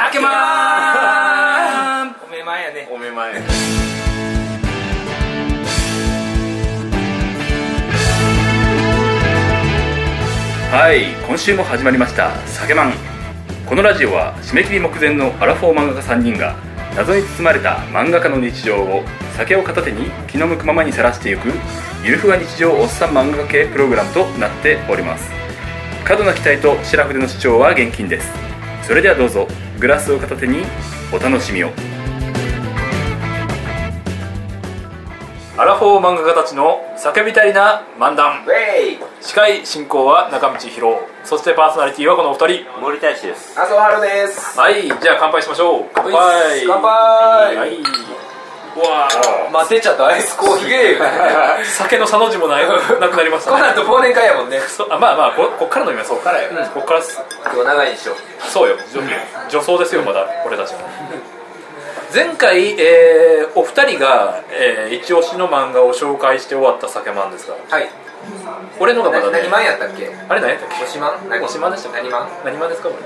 あけまーん。おめまいやね。おめまいはい今週も始まりました「酒マン」このラジオは締め切り目前のアラフォー漫画家3人が謎に包まれた漫画家の日常を酒を片手に気の向くままにさらしていくゆるふわ日常おっさん漫画家系プログラムとなっております。過度な期待と白筆の主張は厳禁です。それではどうぞグラスを片手にお楽しみを。アラフォー漫画家たちの叫びたいな漫談。ウェイ司会進行は中道博そしてパーソナリティはこのお二人。森大志です。麻生春です。はいじゃあ乾杯しましょう。乾杯。乾杯。はいうわー。待てちゃった。アイスコーヒー。酒の差の字もない。なくなりましたね。この後忘年会やもんね。そあまあまあここっから飲みます。こっからよこっから今日長いでしょ。そうよ。女女装ですよまだ。俺たちも前回、えーお二人が、えー一押しの漫画を紹介して終わった酒マンですが。はい俺のがまだねな何マンやったっけ？あれ何やったっけ？おしまん？何？おしまんでしたっけ？何マン何マンですか？こ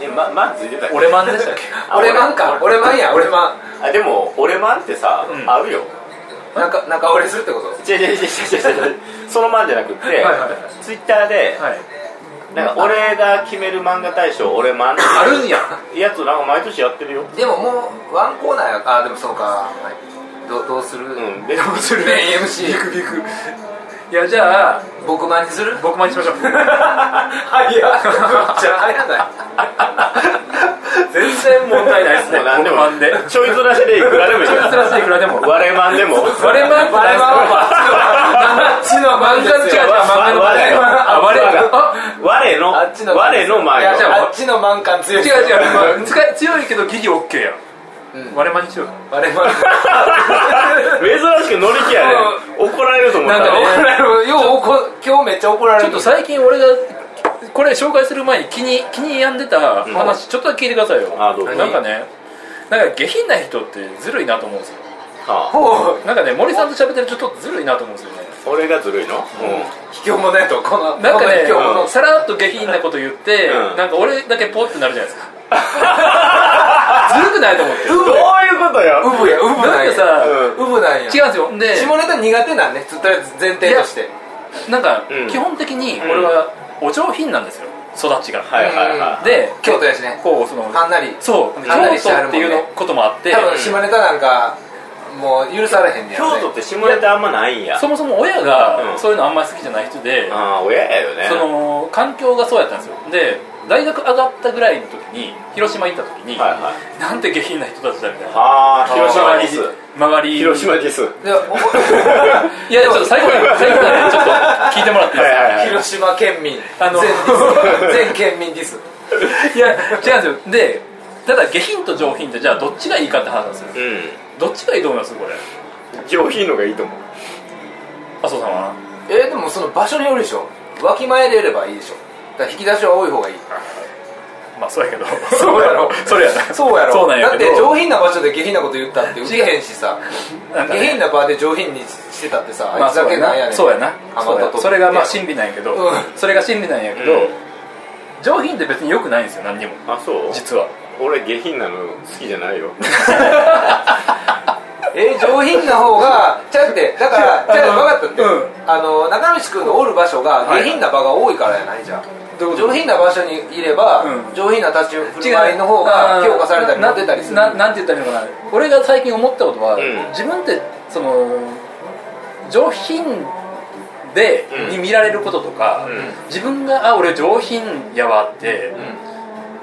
れ。えままずいてたっけ？俺マンでしたっけ？あ俺マンか。俺マンや俺マあでも俺マンってさ、うん。あるよ。ンなんか仲折れするってこと？違う違う違う違う違う。そのマンじゃなくて、ツイッターで、はい。なんか俺が決める漫画大賞俺マンってあるんや。やつなんか毎年やってるよ。でももうワンコーナーやあでもそうか。はいどうどうする？うんでどうする？MC ビ クビクいやじゃあ僕マンにする？僕マンにしましょう。は いやめっちゃ早ない。全然問題ないですね何でも僕マンでちょいずらしでいくらでもいいちょいずらしでいくらでも。我マンでも。我マンって何です。かあっちのマンです。よ漫画違う違うあっちの我のマン感強い。違う違う、強いけどギリオッケーやん、我マンにしよう。我々珍しく乗り気やね。怒られると思った。なんかね怒られる。よう怒今日めっちゃ怒られる。ちょっと最近俺がこれ紹介する前に気に気に病んでた話、ちょっとだけ聞いてくださいよ。あどうぞ。なんかねなんか下品な人ってずるいなと思うんですよ。はあ。なんかね森さんと喋ってるとちょっとずるいなと思うんですよね俺がずるいの？卑怯者やとこのなんかねこの卑怯者さらっと下品なこと言って、うん。なんか俺だけポってなるじゃないですか。ずるくないと思って。うんどういうことよ？ウブやウブなんかさ、うん。ウブなんや違うんですよ。で下ネタ苦手なんね。とりあえず前提として。なんか、うん。基本的に俺はお上品なんですよ。育ちが、はいはいはい。で京都やしね。こうそのはんなり。そう京都っていうのこともあって。多分下ネタなんかもう許されへんねやろね。京都って下ネタあんまないんや。そもそも親がうん。そういうのあんまり好きじゃない人で、ああ親やよね。その環境がそうやったんですよ。で大学上がったぐらいの時に広島行った時に、はいはい。なんて下品な人たちだみたいな。はあ広島ディス周り。広島ディスでお いやちょっと最後まで最後までちょっと聞いてもらっていいですか？はいはいはい。広島県民。あの。全 県民ディスいや違うんですよ。でただ下品と上品ってじゃあどっちがいいかって話なんですよ。うどっちがいいと思います？これ。ん上品のがいいと思う。麻生さんは？えーでもその場所によるでしょ。わきまえでやればいいでしょ。だから引き出しは多い方がいい。まあそうやけど。そうやろ。それやな。そうやろ。そうなんやだって上品な場所で下品なこと言ったって受けへんしさ。ね。下品な場で上品にしてたってさまああいつだけな。んやねん。そうやな。それがまあ真理なんやけど、うん。それが真理なんやけど、うん上品って別に良くないんですよ何にも。あそう？実は俺下品なの好きじゃないよ。えー上品な方がちゃうってだから違 うじゃあ分かったって、うん。あの中道君のおる場所がはい下品な場が多いからやないじゃん、どうい上品な場所にいれば、うん。上品な立ち振る舞いの方が評価されたりモテたりする。なななんて言ったらいいのかな？俺が最近思ったことは、ん。自分ってその上品で、うん。に見られることとか、うん。自分があ俺上品やわって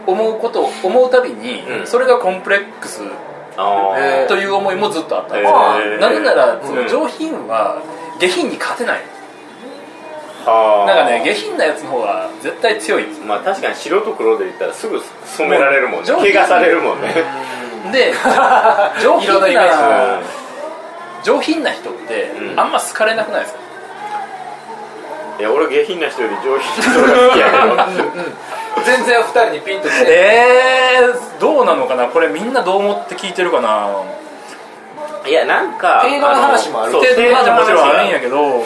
思うこと思うたびに、うん。それがコンプレックスという思いもずっとあった。んですなぜなら、そうん。の上品は下品に勝てない。はあ。なんかね下品なやつの方が絶対強い。んですまあ確かに白と黒で言ったらすぐ染められるもんね。もう上品怪我されるもんね。で上品な 上品な人って、うん。あんま好かれなくないですか？いや俺下品な人より上品な人が好きやけど全然二人にピンときてえー、どうなのかな？これみんなどう思って聞いてるかな？いやなんか映画の話もある。程度の話はもちろんあるん映やけど。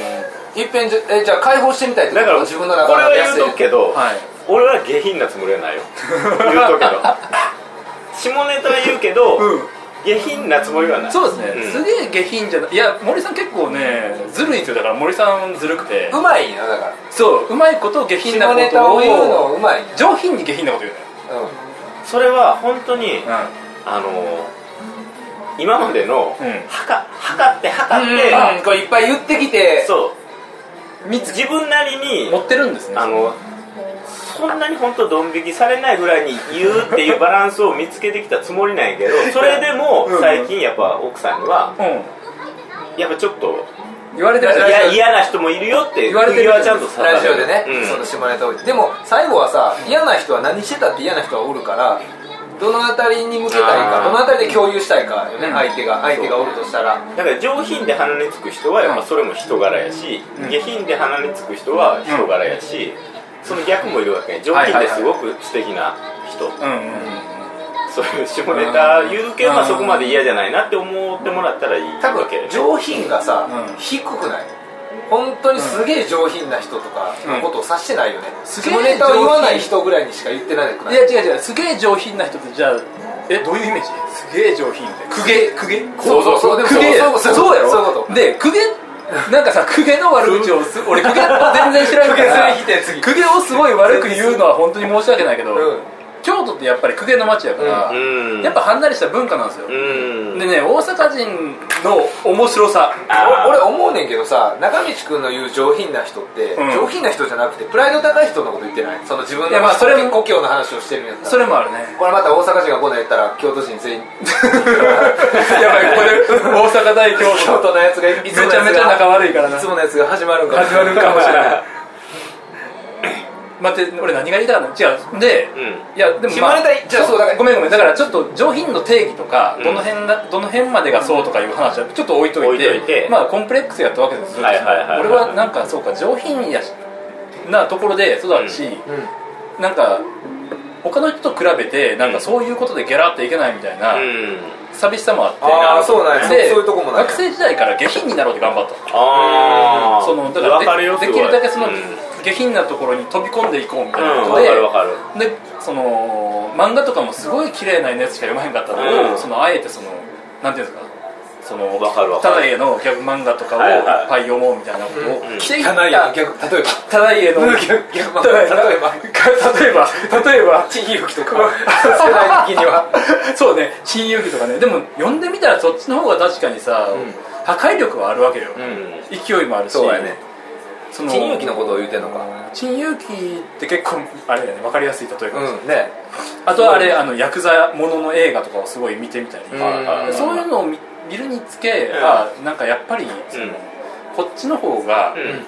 いっぺんじゃえじゃあ解放してみたいってこと画の話自分の中だからこれは言うとくけど、はい。俺は下品なつもりはないよ。言うとくけど。下ネタは言うけど、うん下品なつもりはない。そうですね、うん。すげえ下品じゃない。いや森さん結構ねずるいんですよ。だから森さんずるくて。うまいんよだから。そう。うまいこと下品なことを。を言うのうまい上品に下品なこと言うのよそれは本当に、うあの今までの、うん。はか測って測って、うんうんこれいっぱい言ってきてそう。自分なりに持ってるんですね。あのそんなに本当ドン引きされないぐらいに言うっていうバランスを見つけてきたつもりなんやけどそれでもうん。最近やっぱ奥さんにはうん。やっぱちょっと言われてる嫌な人もいるよって言われてる釘はちゃんとラジオでね、うん。その下ネタを。でも最後はさ嫌な人は何してたって嫌な人はおるからどのあたりに向けたいかどのあたりで共有したいかよね、うん。相手が相手がおるとしたら。だから上品で鼻につく人はやっぱそれも人柄やし、うん。下品で鼻につく人は人柄やし、その逆もいるわけ上品ですごく素敵な人、そういう下ネタ言うけど、そこまで嫌じゃないなって思ってもらったらいい多分わけで上品がさ、うん。低くない。本当にすげえ上品な人とかのことを指してないよね、すげネタを言わない人ぐらいにしか言ってないくない。いや違う違う。すげえ上品な人ってじゃあえ？どういうイメージ？すげえ上品って。公家公家そうそうそう。そうそうそうやろそういうこと。で公家なんかさ公家の悪口をす俺公家全然知らんから。公家をすごい悪く言うのは本当に申し訳ないけど、うん京都ってやっぱり公家の町やから、うん。やっぱはんなりした文化なんですよ、うん。でね大阪人の面白さ。俺思うねんけどさ中道君の言う上品な人って、うん。上品な人じゃなくてプライド高い人のこと言ってない？その自分いやのまあそれも故郷の話をしてるんやったらそれもあるね。これまた大阪人がこんなん言ったら京都人全員。やばいこれ大阪大京京都のやつがいめちゃめちゃ仲が悪いからな。いつものやつが始まるんか始まるかもしれない 待って俺何が言いたかった違う。で、うん。いやでも、下ネタじゃあそう。だからごめんごめん。だからちょっと上品の定義とか、うんどの辺がどの辺までがそうとかいう話はちょっと置いといてまあコンプレックスやったわけですよ、はいはいはいはい。俺はなんかそうか上品やしなところで育ちし、うん。なんか他の人と比べてなんかそういうことでギャラっていけないみたいなうん。寂しさもあって、あーそうなんや。でそうそういうとこも学生時代から下品になろうって頑張ったああそのだからでできるだけその、うん下品なところに飛び込んでいこうみたいなうん分ことで、かる分かる。でその漫画とかもすごい綺麗なやつしか読まへんかったの。を、うん。そのあえてそのなんていうんですか？そのわかるわかる。ただ家のギャグ漫画とかをいっはい。はいぱい読もうみたいなことをうんしていいよた逆例えば。ただ家の 逆逆ただ例えば。例えば例えば。珍遊記とか。世代的には。そうね。親友記とかね。でも読んでみたらそっちの方が確かにさ、破壊力はあるわけよ、うん。勢いもあるし。そうやねその珍遊記のことを言うてんのか。珍遊記って結構あれだよね。分かりやすい例えかもしれない、うんね。あとはあれあのヤクザものの映画とかをすごい見てみたり、うん。そういうのを見見るにつけ、うん。あなんかやっぱりその、うん。こっちの方がうん。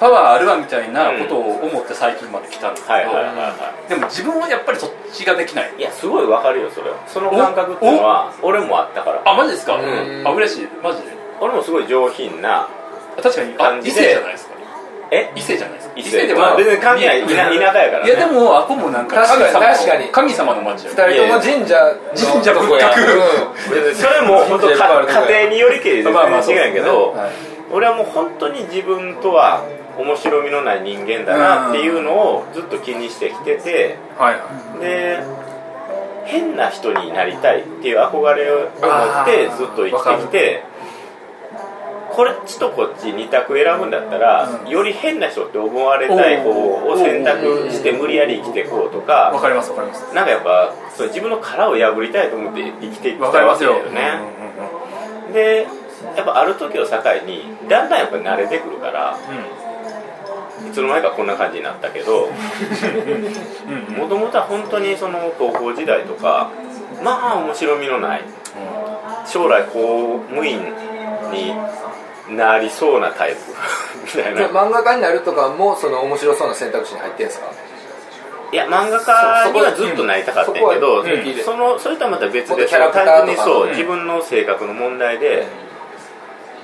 パワーあるわみたいなことを思って最近まで来たんですけど、はいはいはいはでも自分はやっぱりそっちができない。いいやすごい分かるよそれ。はその感覚っていうのは俺もあったから。あマジですか、ん。あ嬉しい。マジで。俺もすごい上品なあ確かに。あ異性じゃないですか？え？異性じゃないですか。異性。まあ別に関係ない田田舎やからね。いやでもあこもなんか確かに神様の確かに。神様の町よ二人とも神社の神社仏閣。それも本当家庭によりけり全まあまあそう然違うんやけど、はい。俺はもう本当に自分とは面白みのない人間だなっていうのをずっと気にしてきててはいはい。で変な人になりたいっていう憧れを持ってずっと生きてきてこっちとこっち二択選ぶんだったら、うん。より変な人って思われたい方を選択して無理やり生きていこうとわかかりますわかります。なんかやっぱそう自分の殻を破りたいと思って生きていったわかりますよ。わけだよね、でやっぱある時を境にだんだんやっぱ慣れてくるからいつの間にかこんな感じになったけどもともとは本当にその高校時代とかまあ面白みのない将来公務員になりそうなタイプ。みたいな。漫画家になるとかもその面白そうな選択肢に入ってんすか？いや漫画家にはずっとなりたかったんやけどそこはうんそのそれとはまた別で単純にそううん。自分の性格の問題で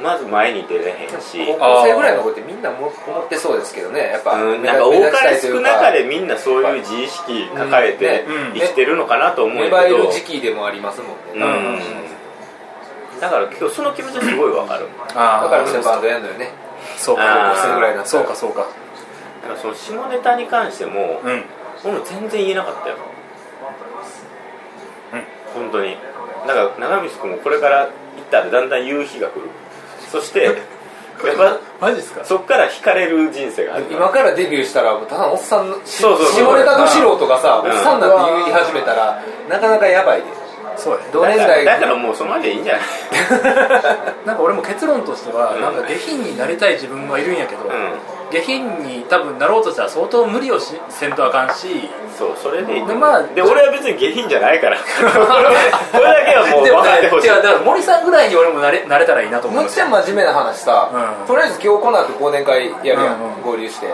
まず前に出れへんし。高校生ぐらいの子ってみんなも思ってそうですけどね。やっぱうん、目なんか多かれ少なかれみんなそういう自意識抱えてうん。生きてるのかなと思うけど、生える時期でもありますもんね、うんだから今日その気持ちはすごいわかる。あーだからみんなバンドやんのよね。そうか。高校生ぐらいになったらそうかそうか。だからその下ネタに関してもうん。俺も全然言えなかったよ。本当に。だから長光君もこれから行ったらだんだん夕日が来る。そして やっぱマジですか？そっから惹かれる人生がある。今からデビューしたらただのおっさんの下ネタの素人がさ、うん。おっさんだって言い始めたらなかなかやばいでそうや同年代だからもうそのままでいいんじゃない？なんか俺も結論としては、うん。なんか下品になりたい自分はいるんやけど、うん。下品に多分なろうとしたら相当無理をしせんとあかんしそうそれでいいでまあで俺は別に下品じゃないから。これだけはもう分かってほしい。違うだから森さんぐらいに俺もなれなれたらいいなと思むっうんですよ、ちゃ真面目な話さ、うん。とりあえず今日この後忘年会やるやん、うんうん合流して。う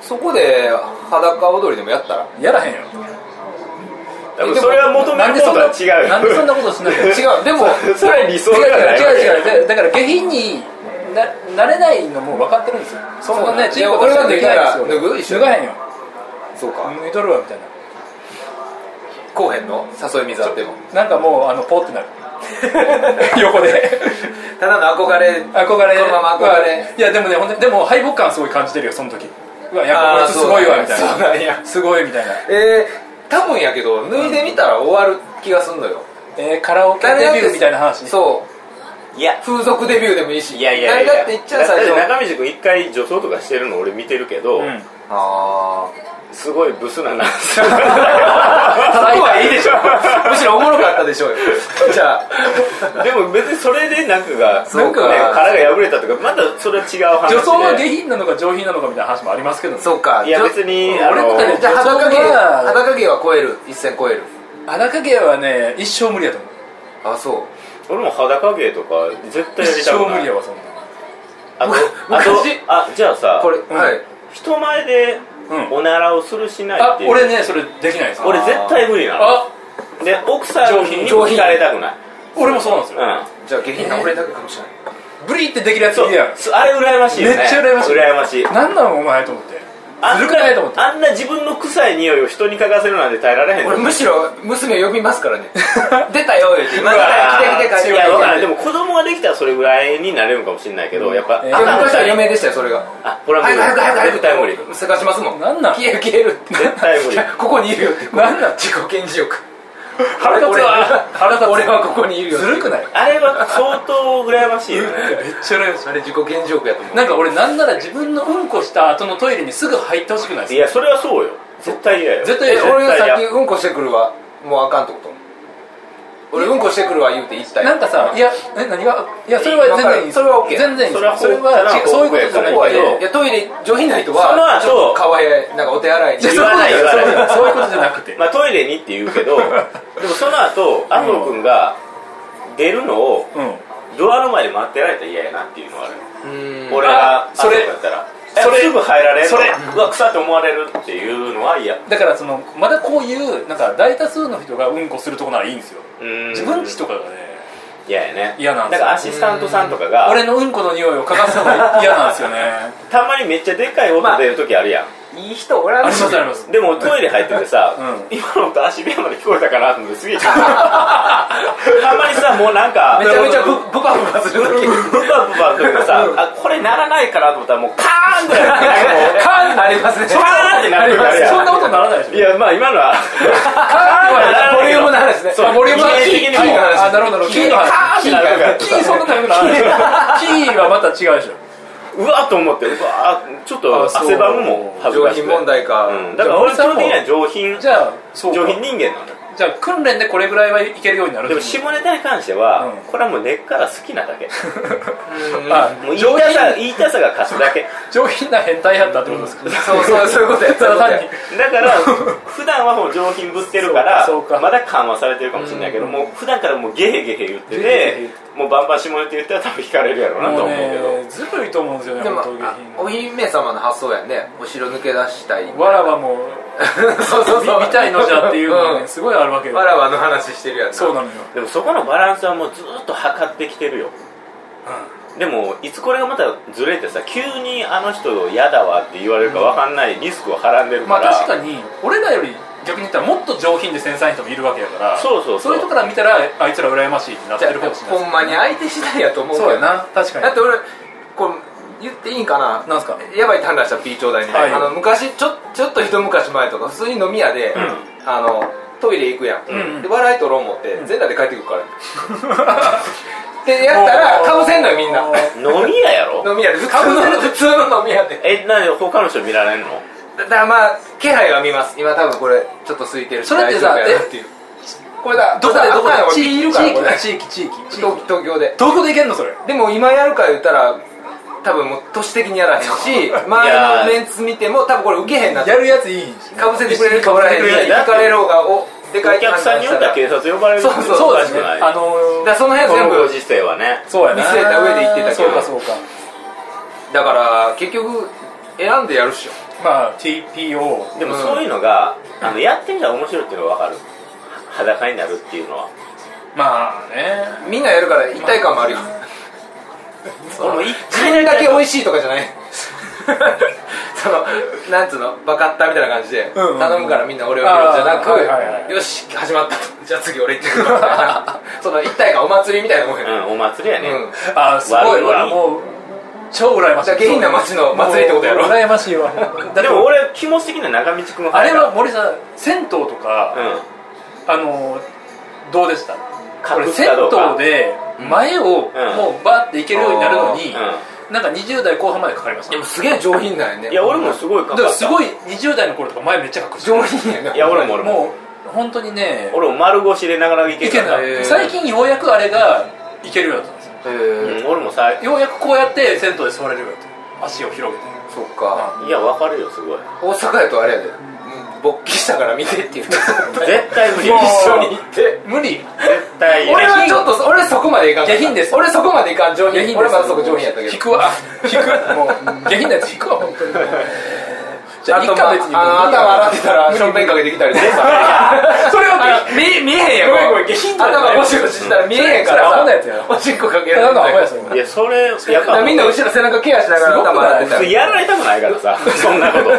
そこで裸踊りでもやったら？ん、やらへんよそれは求めることは違う。よなんでそんなことしないの？違う。でもそれは理想ではない違う違う違う。だから下品にななれないのも分かってるんですよ。そんなねチームとしてはできないですよ。脱ぐ？一緒脱がへんよ。そうか。脱いとるわみたいこうへんの？誘い水あっても。ななんかもうあのポーってなる。横で。ただの憧れ。憧れ。このまま憧れ。いやでもねほんででも敗北感すごい感じてるよその時。うわやっぱこいつすごいわみたいな。すごいみたいな。えー、多分やけど脱いでみたら終わる気がすんのよ。えー、カラオケデビューみたいな話そう。いや。風俗デビューでもいいし。いやいやいや。誰だって言っちゃう最初。中道君一回女装とかしてるの俺見てるけど、うん。あすごいブスななあそこはいいでしょ。むしろおもろかったでしょうよ。じゃあ。でも別にそれでなんかがそうか。ね殻が破れたとかまたそれは違う話で。女装は下品なのか上品なのかみたいな話もありますけど。ねそうか。いや別に俺もねじゃあ裸芸裸芸は超える。一線超える。裸芸はね一生無理やと思う。あそ俺も裸芸とか絶対やり一たくない。生無理やわそんなあとむあと昔あじゃあさうこれ、うん。はい。人前でうん。おならをするしないあっていう。俺ねそれできないです。俺絶対無理なの。あ。で奥さん上品。にも聞かれたくない。俺もそうなんですよ。うん。じゃあ下品な俺だけかもしれない。ブリってできるやつそういるやん。あれ羨ましいよね。めっちゃ羨ましい羨ましい。なんなのお前と思ってあんないと思ってなあんな自分の臭い匂いを人に嗅がせるなんて耐えられへん俺むしろ娘呼びますからね。出たよ言って。今うわ来て来て帰ってい。やわからんでもも子供ができたらそれぐらいになれるかもしれないけど、やっぱ、えーあなた昔は嫁でしたよそれが。あほら早く早く早く早く。絶対無理。せかしますもん。なんなん？消える消えるって。絶対無理。ここにいるよって。なんなん？自己顕示欲腹立つわ。腹立つ俺はここにいるよ。ずるくない？あれは相当羨ましいよね。めっちゃ羨ましあれ自己顕示欲やと思う。いなんか俺なんなら自分のうんこした後のトイレにすぐ入ってほしくないですいやそれはそうよ。絶対嫌よ。絶対俺がさっき嫌うんこしてくるわ。もうあかんってこと俺うんこしてくるわ言うて言ったよなんかさいやえ何が？いやそれは全然いいそれは OK 全然いいそれはそれは違うそういうことじゃない。そこはけどいやトイレ上品な人そのは後ちょっと顔へなんかお手洗いに。言わない言わない。そういうことじゃなくて。まあトイレにって言うけどでもその後安藤君が出るのをうん。ドアの前で待ってられたら嫌やなっていうのはある。うん。俺があそれだったら。それえすぐ入られる？それ。うわ臭って思われるっていうのは嫌。だからそのまだこういうなんか大多数の人がうんこするとこならいいんですよ。うん自分ちとかがね嫌やね。嫌なんですよ。だからアシスタントさんとかが俺のうんこの匂いを嗅がすのが嫌なんですよね。たまにめっちゃでっかい音出る時あるやん、いい人おらんありますあります。でもトイレ入っててさ、うん。今の音足部屋まで聞こえたかなと思ってすげえた まにさもうなんかめちゃめちゃブブバブバする時ブバブバの時にさあこれならないかなと思ったらもうカーンってなってカーンありますね。カーンってなる時あるやん。そんなことならないでしょ。いやまあ今のは。ボリュームの話ですね。そうあボリュームの話キーの話。あなるほどなるほど。キーカーンってなる時あるキーそんなタイプならない。キーはまた違うでしょうわっと思ってうわちょっと汗ばむもん恥ずかしくて。上品問題か。うん、だから俺基本的には上品じゃあ上品人間なの。よじゃあ訓練でこれぐらいはいけるようになるでも下ネタに関しては、うん。これはもう根っから好きなだけ。あもう言い上たさ品言いたさが勝つだけ。上品な変態やったってことですか？そうそうそういうことや。ただから普段はもう上品ぶってるからまだ緩和されてるかもしれないけど、もう普段からもうゲヘゲヘ言っててもうバンバン下ネタ言ったら多分惹かれるやろうなともう思うけど。ねずるいと思うんですよねでもお姫様の発想やんね。お城抜け出したい。わらばも そうそうそう。見たいのじゃっていうのがうん。ねすごいあるわけよ。わらわの話してるやつそうなのよ。でもそこのバランスはもうずっと測ってきてるよ。でもいつこれがまたずれてさ急にあの人嫌だわって言われるか分かんないリスクをはらんでるかまあら、確かに俺らより逆に言ったらもっと上品で繊細な人もいるわけやからそうそうそう。いう人から見たらあいつら羨ましいってなってるかもしれない。ほんまに相手次第やと思うけどそうやな確かに。だって俺これ言っていいんかな？なんすか？やばいって話した P ちょうだいに、はい。あの昔ちょちょっと一昔前とか普通に飲み屋で、あのトイレ行くやん、うん。で笑い取ろう思って全裸で帰ってくるから。でやったらかぶせんのよみんな。飲み屋やろ？飲み屋で。普通の普通の飲み屋で。えなんで他の人見られんの？だからまあ気配は見ます。今多分これちょっと空いてるしそれってさ大丈夫やなっていう。これだどこでどこでいるからこれ地域地域地域地域。東東京で。どこで行けんのそれ。でも今やるか言ったら多分もう都市的にやらへんし周りのメンツ見ても多分これ受けへんなってやるやついいんかぶせてくれるかおらへんし聞かれる方がおでかいお客さんによっては警察呼ばれるそうそうそう。だねしくないあのーだからその辺こ全部のご時世はね。そうやな。見据えた上で言ってたけど。そうかそうか。だから結局選んでやるっしょまあ TPO でもそういうのが、あのやってみたら面白いっていうのが分かる。裸になるっていうのは。まあね。みんなやるから一体感もあるよ。俺も一自分だけ美味しいとかじゃない。そのなんつうの？バカッタみたいな感じでうんうん頼むからみんな俺を見ろじゃなく、はいはいはい。よし始まったと。じゃあ次俺行ってくるみたいなその一体感お祭りみたいなもんやね、うんお祭りやね、うん。あすごいわ。もう超羨ましい。下品な街の祭りってことやろ。羨ましいわ。でも俺気持ち的には中道くんあれは森さん銭湯とか、うん。あのどうでした？銭湯で前をもうバーって行けるようになるのに、うなんか20代後半までかかりました。でもすげえ上品だよね。いや俺もすごいか。かすごい20代の頃とか前めっちゃ隠して上品やねいや俺も俺も。もう本当にね俺も丸腰でなかなかいけない。最近ようやくあれがいけるようになったんですよ。うん、俺もさようやくこうやって銭湯で座れるようになって足を広げて。そっか。いや分かるよすごい。大阪やとあれやで。うん勃起したから見てって言って絶対無理。一緒に行って。無理。絶対俺はちょっと俺そこまでいかん下品です。俺そこまでいかん上品下品です。俺まだそこ上品やったけど。引くわ。引く。もう下品なやつ引くわ本当にじゃああとまあ一回別にあの頭洗ってたらションベンかけてきたりとか それはあの見見えへんやんごめんごめん下品だよ。頭ゴシゴシしたら見えへんから。それアホさなやつやおしっこかけらたれいやそれやっぱみんな後ろ背中ケアしながら頭洗ってたら。やられたくないからさ。そんなこと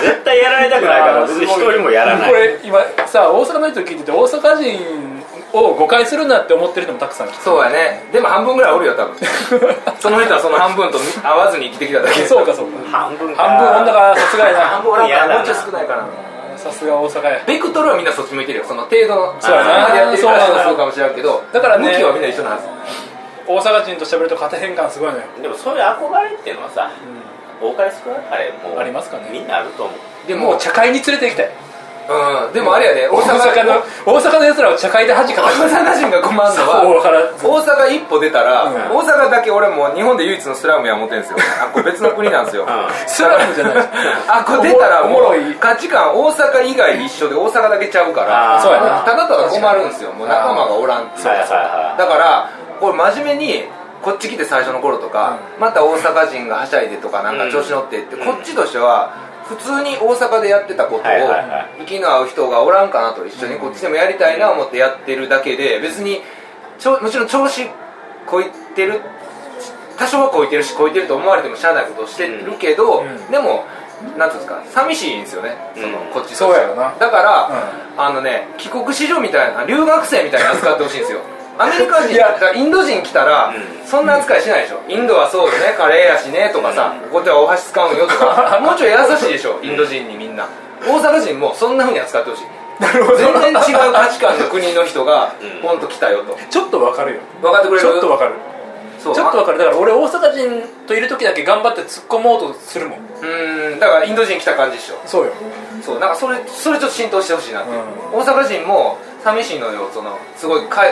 絶対やられたくないから別に一人もやらない。これ今さ大阪の人聞いてて大阪人を誤解するなって思ってる人もたくさん来てそうやね。でも半分ぐらいおるよ多分。その人はその半分と合わずに生きてきただけ。そうかそうか。半分か。半分女がさすがやな。半分おらんから嫌だなもうちょい少ないかな。さすが大阪や。ベクトルはみんなそっち向いてるよ。その程度のそうやな。でやってるからそうなんだそうかもしれんけどだからね向きはみんな一緒なはず。大阪人と喋ると縦変換すごいのよ。でもそういう憧れっていうのはさ多かれ少なかれもうありますかね。みんなあると思う。でももう茶会に連れて行きたいうん。でもあれやで大大阪阪の大阪の奴らを茶会で恥かか大阪人が困るのは大阪一歩出たら、うん。大阪だけ俺もう日本で唯一のスラムや思ってんすよ。あこれ別の国なんですよ、うスラムじゃない。あこれ出たらもう価値観大阪以外一緒で大阪だけちゃうからそうやな。ただただ困るんですよ。もう仲間がおらんっていう。だからこれ真面目にこっち来て最初の頃とか、また大阪人がはしゃいでとかなんか調子乗ってって、うん。こっちとしては普通に大阪でやってたことを、息の合う人がおらんかなと一緒にこっちでもやりたいな思ってやってるだけで別にちょもちろん調子こいてる多少はこいてるしこいてると思われてもしゃあないことをしてるけど、うん。でもなんていうんですか寂しいんですよね、そのうんこっちそうやろな。だから、あのね帰国子女みたいな留学生みたいに扱ってほしいんですよ アメリカ人。いやだからインド人来たら、うん。そんな扱いしないでしょ。インドはそうよね。カレーやしねとかさ、こっちはお箸使うんよとか。もうちょい優しいでしょインド人にみんな。大阪人もそんなふうに扱ってほしい。なるほど。全然違う価値観の国の人がうん。ポンと来たよと。ちょっと分かるよ。分かってくれる？ちょっと分かる。そう。ちょっと分かる。だから俺大阪人といる時だけ頑張って突っ込もうとするもん。うーん。だからインド人来た感じでしょ。そうよ。そう。なんかそれそれちょっと浸透してほしいなっていう、う大阪人も寂しいのよ。そのすごいか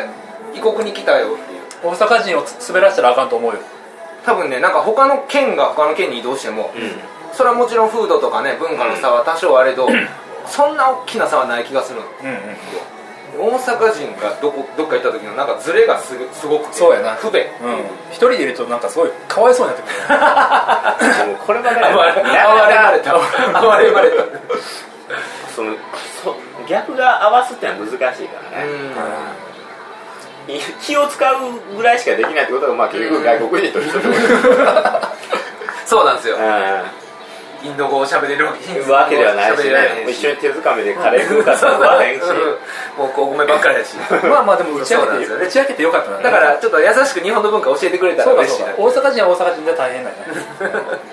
異国に来たよっていう。大阪人を滑らせたらあかんと思うよ。多分ねなんか他の県が他の県に移動しても、うん。それはもちろん風土とかね文化の差は多少あれど、そんな大きな差はない気がするの。うんうん。大阪人がどこどっか行った時のなんかズレがすごすごくてそうやな。不便。うん。一人でいるとなんかすごいかわいそうになってくる。これまで暴れ暴れまれた暴れまれたそのそ逆が合わすってのは難しいからね、い気を使うぐらいしかできないってことがまあ結局外国人と一緒でそうなんですよ。うインド語を喋れるわけんわけではないしね。一緒に手づかみでカレー食うか食わへんし。もうこうごめんばっかりだし。まあまあでも打ち上げてそうなんですよね。打ち上げてよかったな。だからちょっと優しく日本の文化教えてくれたら嬉しい大阪人は大阪人で大変だよね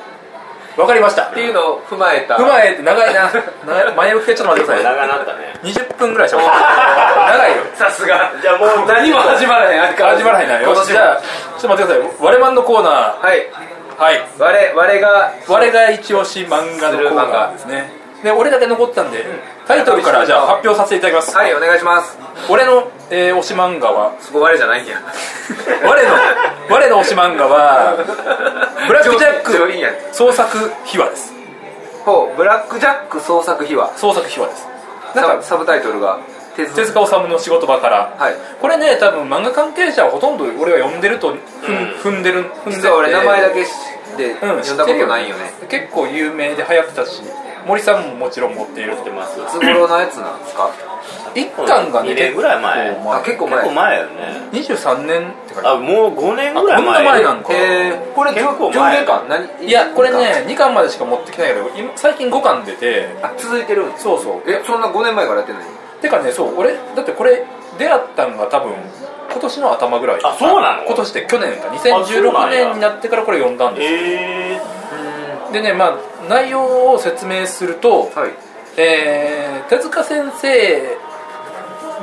わかりました。っていうのを踏まえた。踏まえて長いな。長 い前置きでちょっと待ってくださ長なったね。い20分ぐらいしか長いよ。さすが。じゃあもう何も始まらへん。始まらへんなよ。しじゃあちょっと待ってください。我マンのコーナー。はい。はい。我我が。我が一押し漫画のコーナーですねで俺だけ残ってたんでタイトルからじゃあ発表させていただきます。はいお願いします。俺の、えー推し漫画は？そこ我じゃないんや。我の我の推し漫画はブラックジャック創作秘話です。ほうブラックジャック創作秘話。創作秘話です。なんかササブタイトルが？手手塚治虫の仕事場から、はい。これね多分漫画関係者はほとんど俺は読んでると踏ん,、踏んでる踏んでて。実は俺名前だけ知ってうん、読んだことないよね。結構有名で流行ってたし森さんももちろん持っている知ってます。いつ頃のやつなんですか？一巻がね2年ぐらい前。結構あ結構前。結構前よね。23年って書いてある。あもう5年ぐらい前。前なんか。えー、これ結構上巻何？いやこれね2巻までしか持ってきてないけど今最近5巻出て。あ続いてるそうそう。えそんな5年前からやってんのにてかねそう俺だってこれ出会ったんが多分今年の頭ぐらい。あそうなの？今年って去年か。そう2016なんや年になってからこれ読んだんですよ。えでねまあ内容を説明すると、はい。えー手塚先生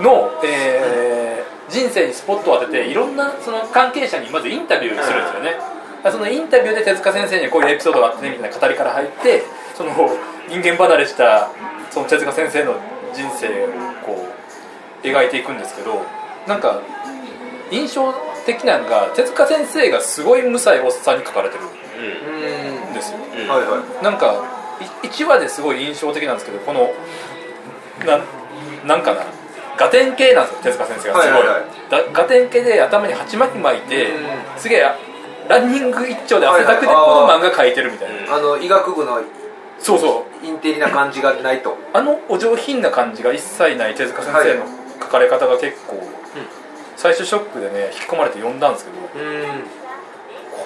の、えー人生にスポットを当てていろんなその関係者にまずインタビューするんですよね、そのインタビューで手塚先生にこういうエピソードがあってねみたいな語りから入ってその人間離れしたその手塚先生の人生をこう描いていくんですけどなんか印象的なのが手塚先生がすごい無才おっさんに書かれてる。ーうんですよ。うん。はいはい。なんか1話ですごい印象的なんですけどこのななんかなガテン系なんですよ手塚先生が。すごい,、はいはい。はい。だガテン系で頭に鉢巻き巻いて、うん。すげえランニング一丁で汗だくでこの漫画描いてるみたいな、うん。あの医学部のそうそう。インテリな感じがないと。あのお上品な感じが一切ない手塚先生の書かれ方が結構、最初ショックでね引き込まれて読んだんですけどうん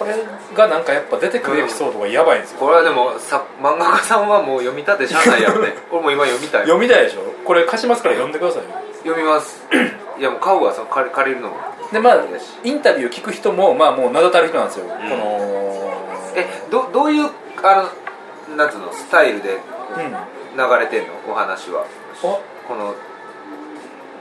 これがなんかやっぱ出てくるエピソードがやばいんですよ、これはでもさ漫画家さんはもう読みたてしゃあないやろね。俺も今読みたい。読みたいでしょ？これ貸しますから読んでくださいよ。読みます。いやもう買うわその借り借りるの。もでまあインタビュー聞く人もまあもう名だたる人なんですよ、ん。このえどどういうあのなんつうのスタイルでうん。流れてんの？お話は。お？この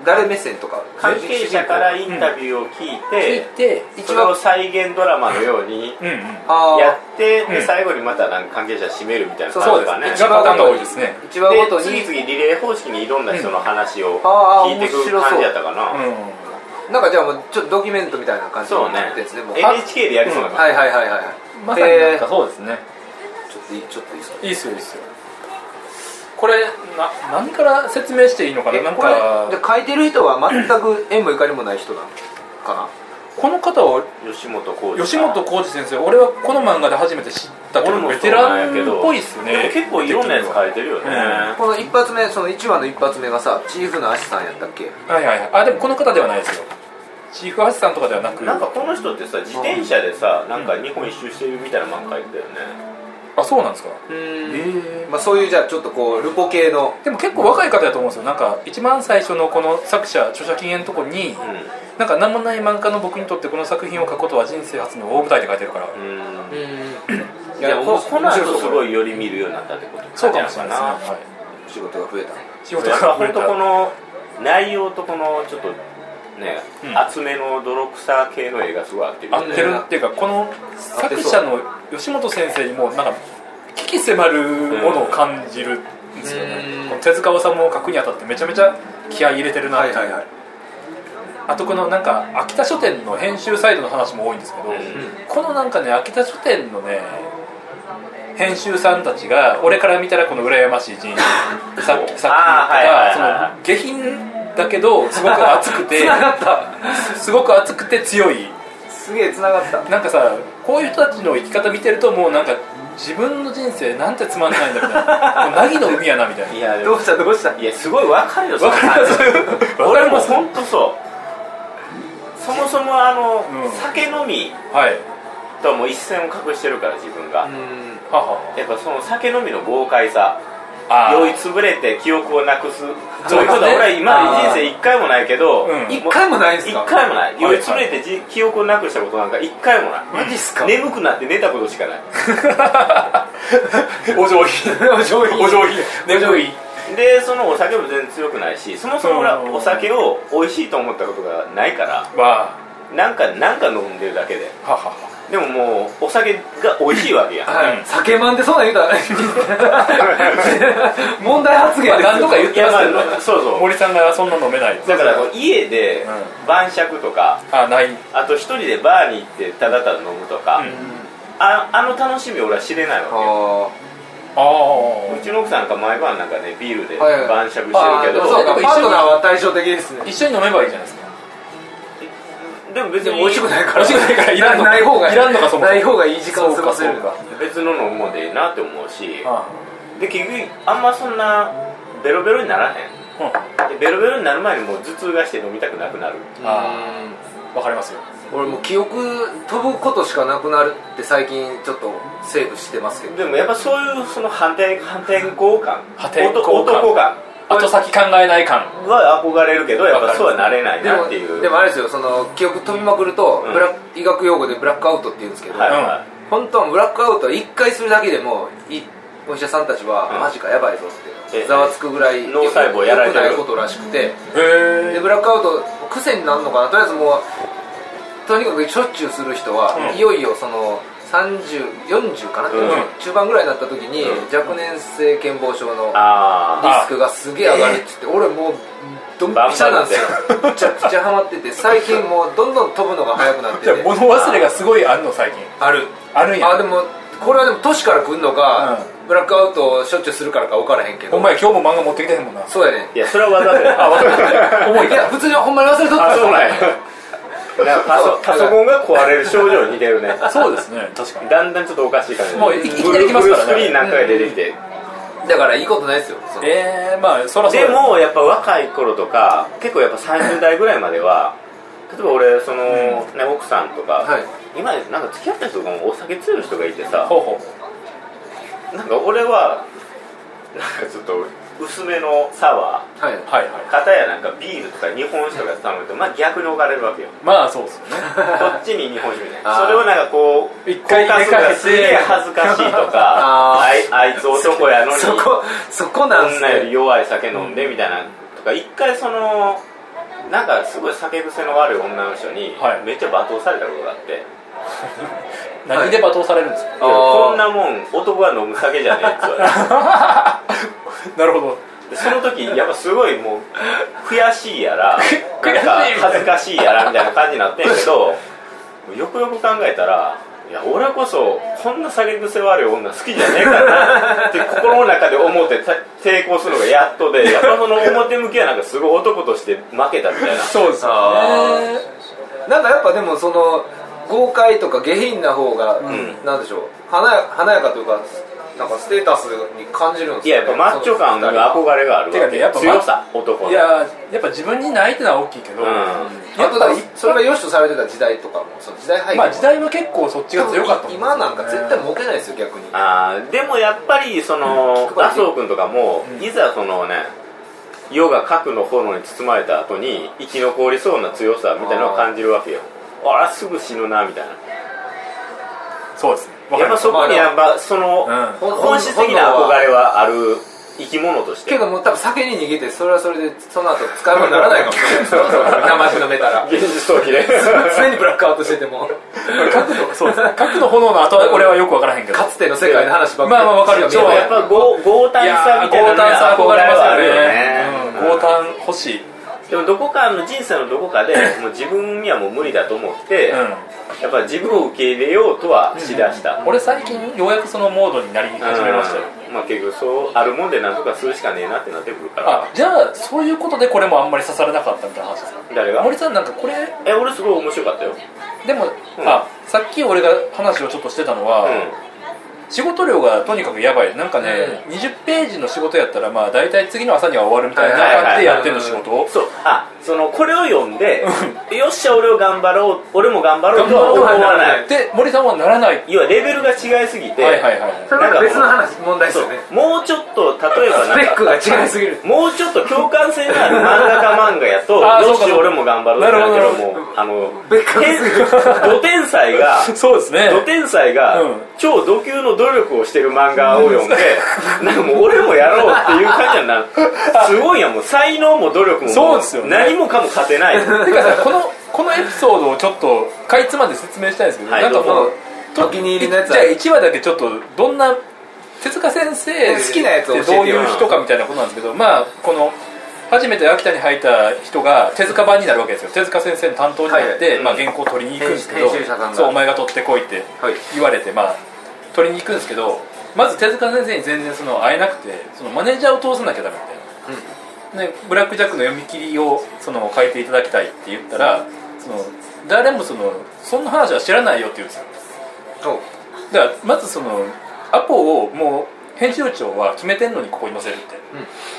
誰目線とか関係者からインタビューを聞い聞いて、てそれを再現ドラマのようにうんうん。あーやって、うん。で最後にまたなんか関係者締めるみたいなそう感じかね。ですがパターンが多いですね。一話ごとに。で次々リレー方式にいろんな人の話を聞いていく感じやったかな、うん。なんかじゃあもうちょっとドキュメントみたいな感じにそうねなってんですねもう NHK でやりそうな感はいはいはいはい。まさになんかえそうですね。ーちょっといいちょっといいですか？いいっすよいいっすよこれな何から説明していいのかな？なんえこれかじゃあ書いてる人は全く 縁もゆかりもない人なの？かな？この方はじ吉本浩二吉本浩二先生。俺はこの漫画で初めて知ったけど俺もベテランっぽいっすね。結構いろんなやつ書いてるよね、うん。この一発目その1話の一発目がさチーフのアシさんやったっけ？はいはいはい。あでもこの方ではないですよ。チーフアシさんとかではなく。なんかこの人ってさ自転車でさなんか日本一周してるみたいな漫画書いてたよねあそうなんですか？うん。へえまあそういうじゃあちょっとこうルポ系のでも結構若い方だと思うんですよ。なんか一番最初のこの作者著者禁煙のとこになんか何もない漫画の僕にとってこの作品を書くことは人生初の大舞台って書いてるから。うん、うん。うんいやここの後すいごいより見るようになったってことそうかもしれないですね、なはい、仕事が増えた。仕事が増えた。本当この内容とこのちょっとね、うん。厚めの泥臭系の映画すごい合ってる合ってるっていうかこの作者の吉本先生にもなんか危機迫るものを感じるんですよね、うん。この手塚治虫を書くにあたってめちゃめちゃ気合い入れてるなっていう、はいはいはい。あとこのなんか秋田書店の編集サイドの話も多いんですけど、うん。このなんかね秋田書店のね編集さんたちが俺から見たらこの羨ましい人作品と あーはいはいかはその下品だけどすごく熱くてつながった。すごく熱くて強い。すげえつながった。なんかさこういう人たちの生き方見てるともうなんか自分の人生なんてつまんないんだみたいな。凪の海やなみたいな。いやどうしたどうした？いやすごいわかるよわかりますその感じわかります俺も本当そう。そもそもあの、うん。酒飲みはい。とはもう一線を画してるから自分が、うん。はは。やっぱその酒飲みの豪快さ酔いつぶれて記憶をなくす。そういうことは俺は今まで人生一回もないけど、うん。一回もないんす一か回もない。い酔いつぶれてじ記憶をなくしたことなんか一回もない。マジっすか？眠くなって寝たことしかない。お上品。お上品。お上品。眠い。でそのお酒も全然強くないしそもそも俺はうん。お酒を美味しいと思ったことがないからわなんかなんか飲んでるだけで。あはははでももうお酒が美味しいわけや。んはい。うん。酒まんでそんなん言うたら 問題発言何度か言ってますけど。まあそうそう。森さんがそんな飲めない。だからこう家でう晩酌とかあない。あと一人でバーに行ってただただ飲むとか、ああの楽しみ俺は知れないわけよ。ああうちの奥さんなんか毎晩なんかねビールではいはい。晩酌してるあけど、そうかパートナーは対照的ですね。あ一緒に飲めばいいじゃないですかでも別に美味しくないから。美味しくないからいらんのない方がいらんのかそもそも。ない方がいい時間を過ごせるか別の飲むもんでいいなって思うし。あで結局あんまそんなベロベロにならへん。あうん。でベロベロになる前にもう頭痛がして飲みたくなくなる。あわかりますよ。俺もう記憶飛ぶことしかなくなるって最近ちょっとセーブしてますけど。でもやっぱそういうその反転反転交換破天荒感男男感後先考えない感。は憧れるけどやっぱそうはなれないなっていう。でもあれですよその記憶飛びまくると、うん。ブラ医学用語でブラックアウトって言うんですけど、はいは本当はブラックアウトは1回するだけでもいお医者さんたちは、うん。マジかやばいぞってえざわつくぐらい脳細胞やられないことらしくて。でブラックアウト癖になるのかな？とりあえずもうとにかくしょっちゅうする人は、うん。いよいよその3040かな、うん。中盤ぐらいになった時に、うん。若年性健忘症のあリスクがすげえ上がるって言って、俺もうドンピシャなんですよ。めちゃくちゃハマってて最近もうどんどん飛ぶのが速くなってて。物忘れがすごいあるの？最近。ある。あるんや。あでもこれはでも年から来るのか、ブラックアウトをしょっちゅうするからか分からへんけど。お前今日も漫画持ってきてへんもんな。そうやねあいやそれはわざとや。あわかる。重いいや普通にほんまに忘れとった。あそうなんや なんかパソパソコンが壊れる症状に似てるね。そうですね。確かに。だんだんちょっとおかしい感じもういきなり来ますからね。フルスクリーンなんかが出てきて、だからいいことないですよ。ええまあそらそうでやもやっぱ若い頃とか結構やっぱ30代ぐらいまでは例えば俺その、ね、奥さんとか、はい。今なんか付き合った人とかもお酒強い人がいてさほうほう。なんか俺はなんかちょっと薄めのサワはい。はいはい。ー片やなんかビールとか日本酒とか頼むとまあ逆に置かれるわけよ。まあそうですよね。こっちに日本酒みたい。なそれをなんかこう一回交換すげえ恥ずかしいとかあ あいあいつ男やのにそこそこなんす女よりね弱い酒飲んでみたいなとか一回そのなんかすごい酒癖の悪い女の人にはい。めっちゃ罵倒されたことがあって、何で罵倒されるんですか、こんなもん男が飲む酒じゃねえって言われて。なるほど。でその時やっぱすごいもう悔しいやら なんか恥ずかしいやらみたいな感じになってんけどよくよく考えたらいや俺こそこんな酒癖悪い女好きじゃねえかなって心の中で思ってた抵抗するのがやっとでやっぱその表向きはなんかすごい男として負けたみたいな。そうですね。なんかやっぱでもその豪快とか下品な方が、ん。なんでしょう。華や華やかというかなんかステータスに感じるんですいややっぱマッチョ感に憧れがあるわけ。てかねやっぱ強さ男の。いややっぱ自分にないってのは大きいけど、うん。あとだからそれが良しとされてた時代とかもその時代背景まあ時代は結構そっちが強かったもん。今なんか絶対儲けないですよ逆に。あーでもやっぱりそのうん。麻生君とかも、うん。いざそのね世が核の炎に包まれた後に生き残りそうな強さみたいなのを感じるわけよあらすぐ死ぬなみたいな。そうですね。やっぱそこにやっぱその、本質的な憧れはある生き物として。けどもう多分酒に逃げてそれはそれでその後使い物にならないかもしれない。ですよ生地飲めたら現実逃避で常にブラックアウトしてても。核のそうですね。核の炎の後は俺はよく分からへんけど。かつての世界の話ばっかり。まあまあわかるよ。そうやっぱ豪豪胆さみたいな豪胆さ憧れますよあるよね。うん。豪胆欲しいでもどこかの人生のどこかで もう自分にはもう無理だと思って、うん。やっぱ自分を受け入れようとはしだした、俺最近ようやくそのモードになり始めましたよ。うん。まあ結局そうあるもんでなんとかするしかねえなってなってくるから。あじゃあそういうことでこれもあんまり刺されなかったみたいな話ですか？誰が？森さんなんかこれ？え俺すごい面白かったよ。でも、うん。あさっき俺が話をちょっとしてたのは、う仕事量がとにかくやばい。なんかね、20ページの仕事やったらまあ大体次の朝には終わるみたいな感じでやってるの仕事。をそう。あそのこれを読んでよっしゃ俺を頑張ろう俺も頑張ろうとは思わない。で森さんはならない。要はレベルが違いすぎて、はいはいはい。それは別の話問題ですそう。よねもうちょっと例えばなんかスペックが違いすぎる。もうちょっと共感性のある漫画家漫画やとよしそうかそうか。俺も頑張ろうってなるけどなるほど。もあの別格すぎる。ど天才がそうですね。ど天才がうん。超度級の努力をしてる漫画を読んでなんかもう俺もやろうっていう感じにな。る すごいやんもう才能も努力も。そうですよね。何もかも勝てない。てかさこのこのエピソードをちょっとかいつまで説明したいんですけど、はいなんかもどうお気に入りのやつじゃあ1話だけちょっとどんな手塚先生好きなやつをどういう人かみたいなことなんですけどまあこの初めて秋田に入った人が手塚版になるわけですよ。手塚先生の担当になって、はい。はいまあ、原稿を取りに行くんですけどそうお前が取ってこいってはい。言われて、まあ、取りに行くんですけどまず手塚先生に全然その会えなくてそのマネージャーを通さなきゃダメみたいな、ね、ブラック・ジャックの読み切りをその書いていただきたいって言ったらその誰もそのそんな話は知らないよって言うんですよ。そう。だからまずそのアポをもう編集長は決めてんのにここに載せるって、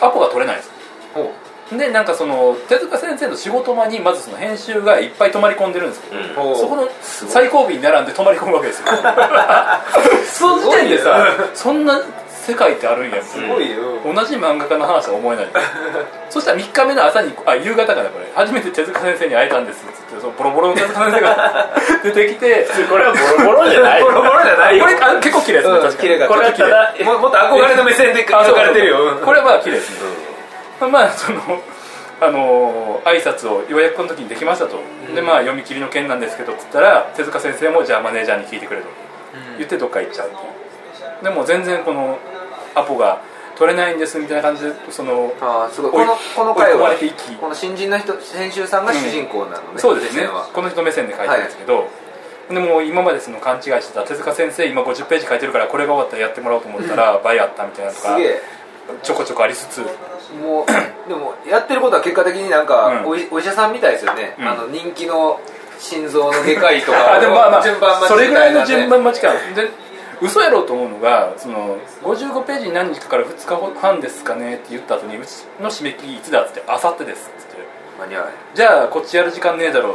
アポが取れないんですほでなんかその手塚先生の仕事場にまずその編集がいっぱい泊まり込んでるんですけど、うん。そこの最後尾に並んで泊まり込むわけですよ。その時点でさそんな世界ってあるんやすごいよ。同じ漫画家の話は思えない。そしたら3日目の朝にあ夕方かなこれ。初めて手塚先生に会えたんですっつってそのボロボロの手塚先生が 出てきてこれはボロボロじゃないボロボロじゃないよ。これあ結構綺麗ですね、うん確かこれはただももっと憧れの目線であ描かれてるよ。これはまあ綺麗ですね、まあそのあの挨拶をようやくこの時にできましたと、でまあ読み切りの件なんですけどっつったら手塚先生もじゃあマネージャーに聞いてくれと。言ってどっか行っちゃうっていう。でも全然このアポが取れないんですみたいな感じでそのああすごい。このこの回はこの新人の人編集さんが主人公なのね、そうですね。この人目線で書いてるんですけど、でも今までその勘違いしてた手塚先生今50ページ書いてるからこれが終わったらやってもらおうと思ったら倍あったみたいなのとか。すげえちょこちょこありつつ。もう でもやってることは結果的になんか、うん。おいお医者さんみたいですよね、うん。あの人気の心臓の外科医とか あでもまあまあ順番待ちそれぐらいの順番待ちかで嘘やろうと思うのがその55ページに何日かから2日半ですかねって言った後にうちの締め切りいつだっつって「あさってです」っつって。間に合わないじゃあこっちやる時間ねえだろう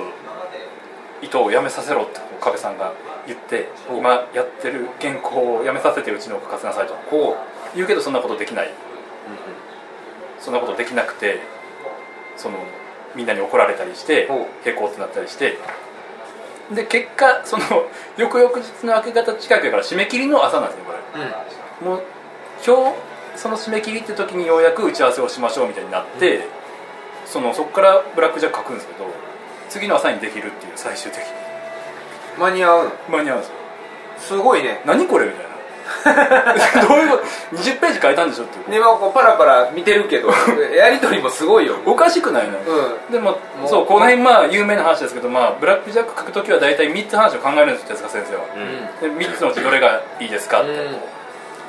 伊藤を辞めさせろってこう壁さんが言ってお今やってる原稿を辞めさせてうちのを書かせなさいとこ言うけどそんなことできない。う、そんなことできなくてそのみんなに怒られたりしてお平行ってなったりして。で結果その 翌々日の明け方近くやから締め切りの朝なんですねこうんうん。れもう今日その締め切りって時にようやく打ち合わせをしましょうみたいになって、そのそこからブラックジャック書くんですけど次の朝にできるっていう最終的に。間に合うの？間に合うんですよ。すごいね。何これみたいな どういうこと？20ページ書いたんでしょっていう。で今こうパラパラ見てるけど やり取りもすごいよ。おかしくないの、うん。でもそうこの辺まあ有名な話ですけど、まあ、ブラックジャック書くときは大体3つ話を考えるんですよ手塚先生は、うん。で3つのうちどれがいいですかって。うん。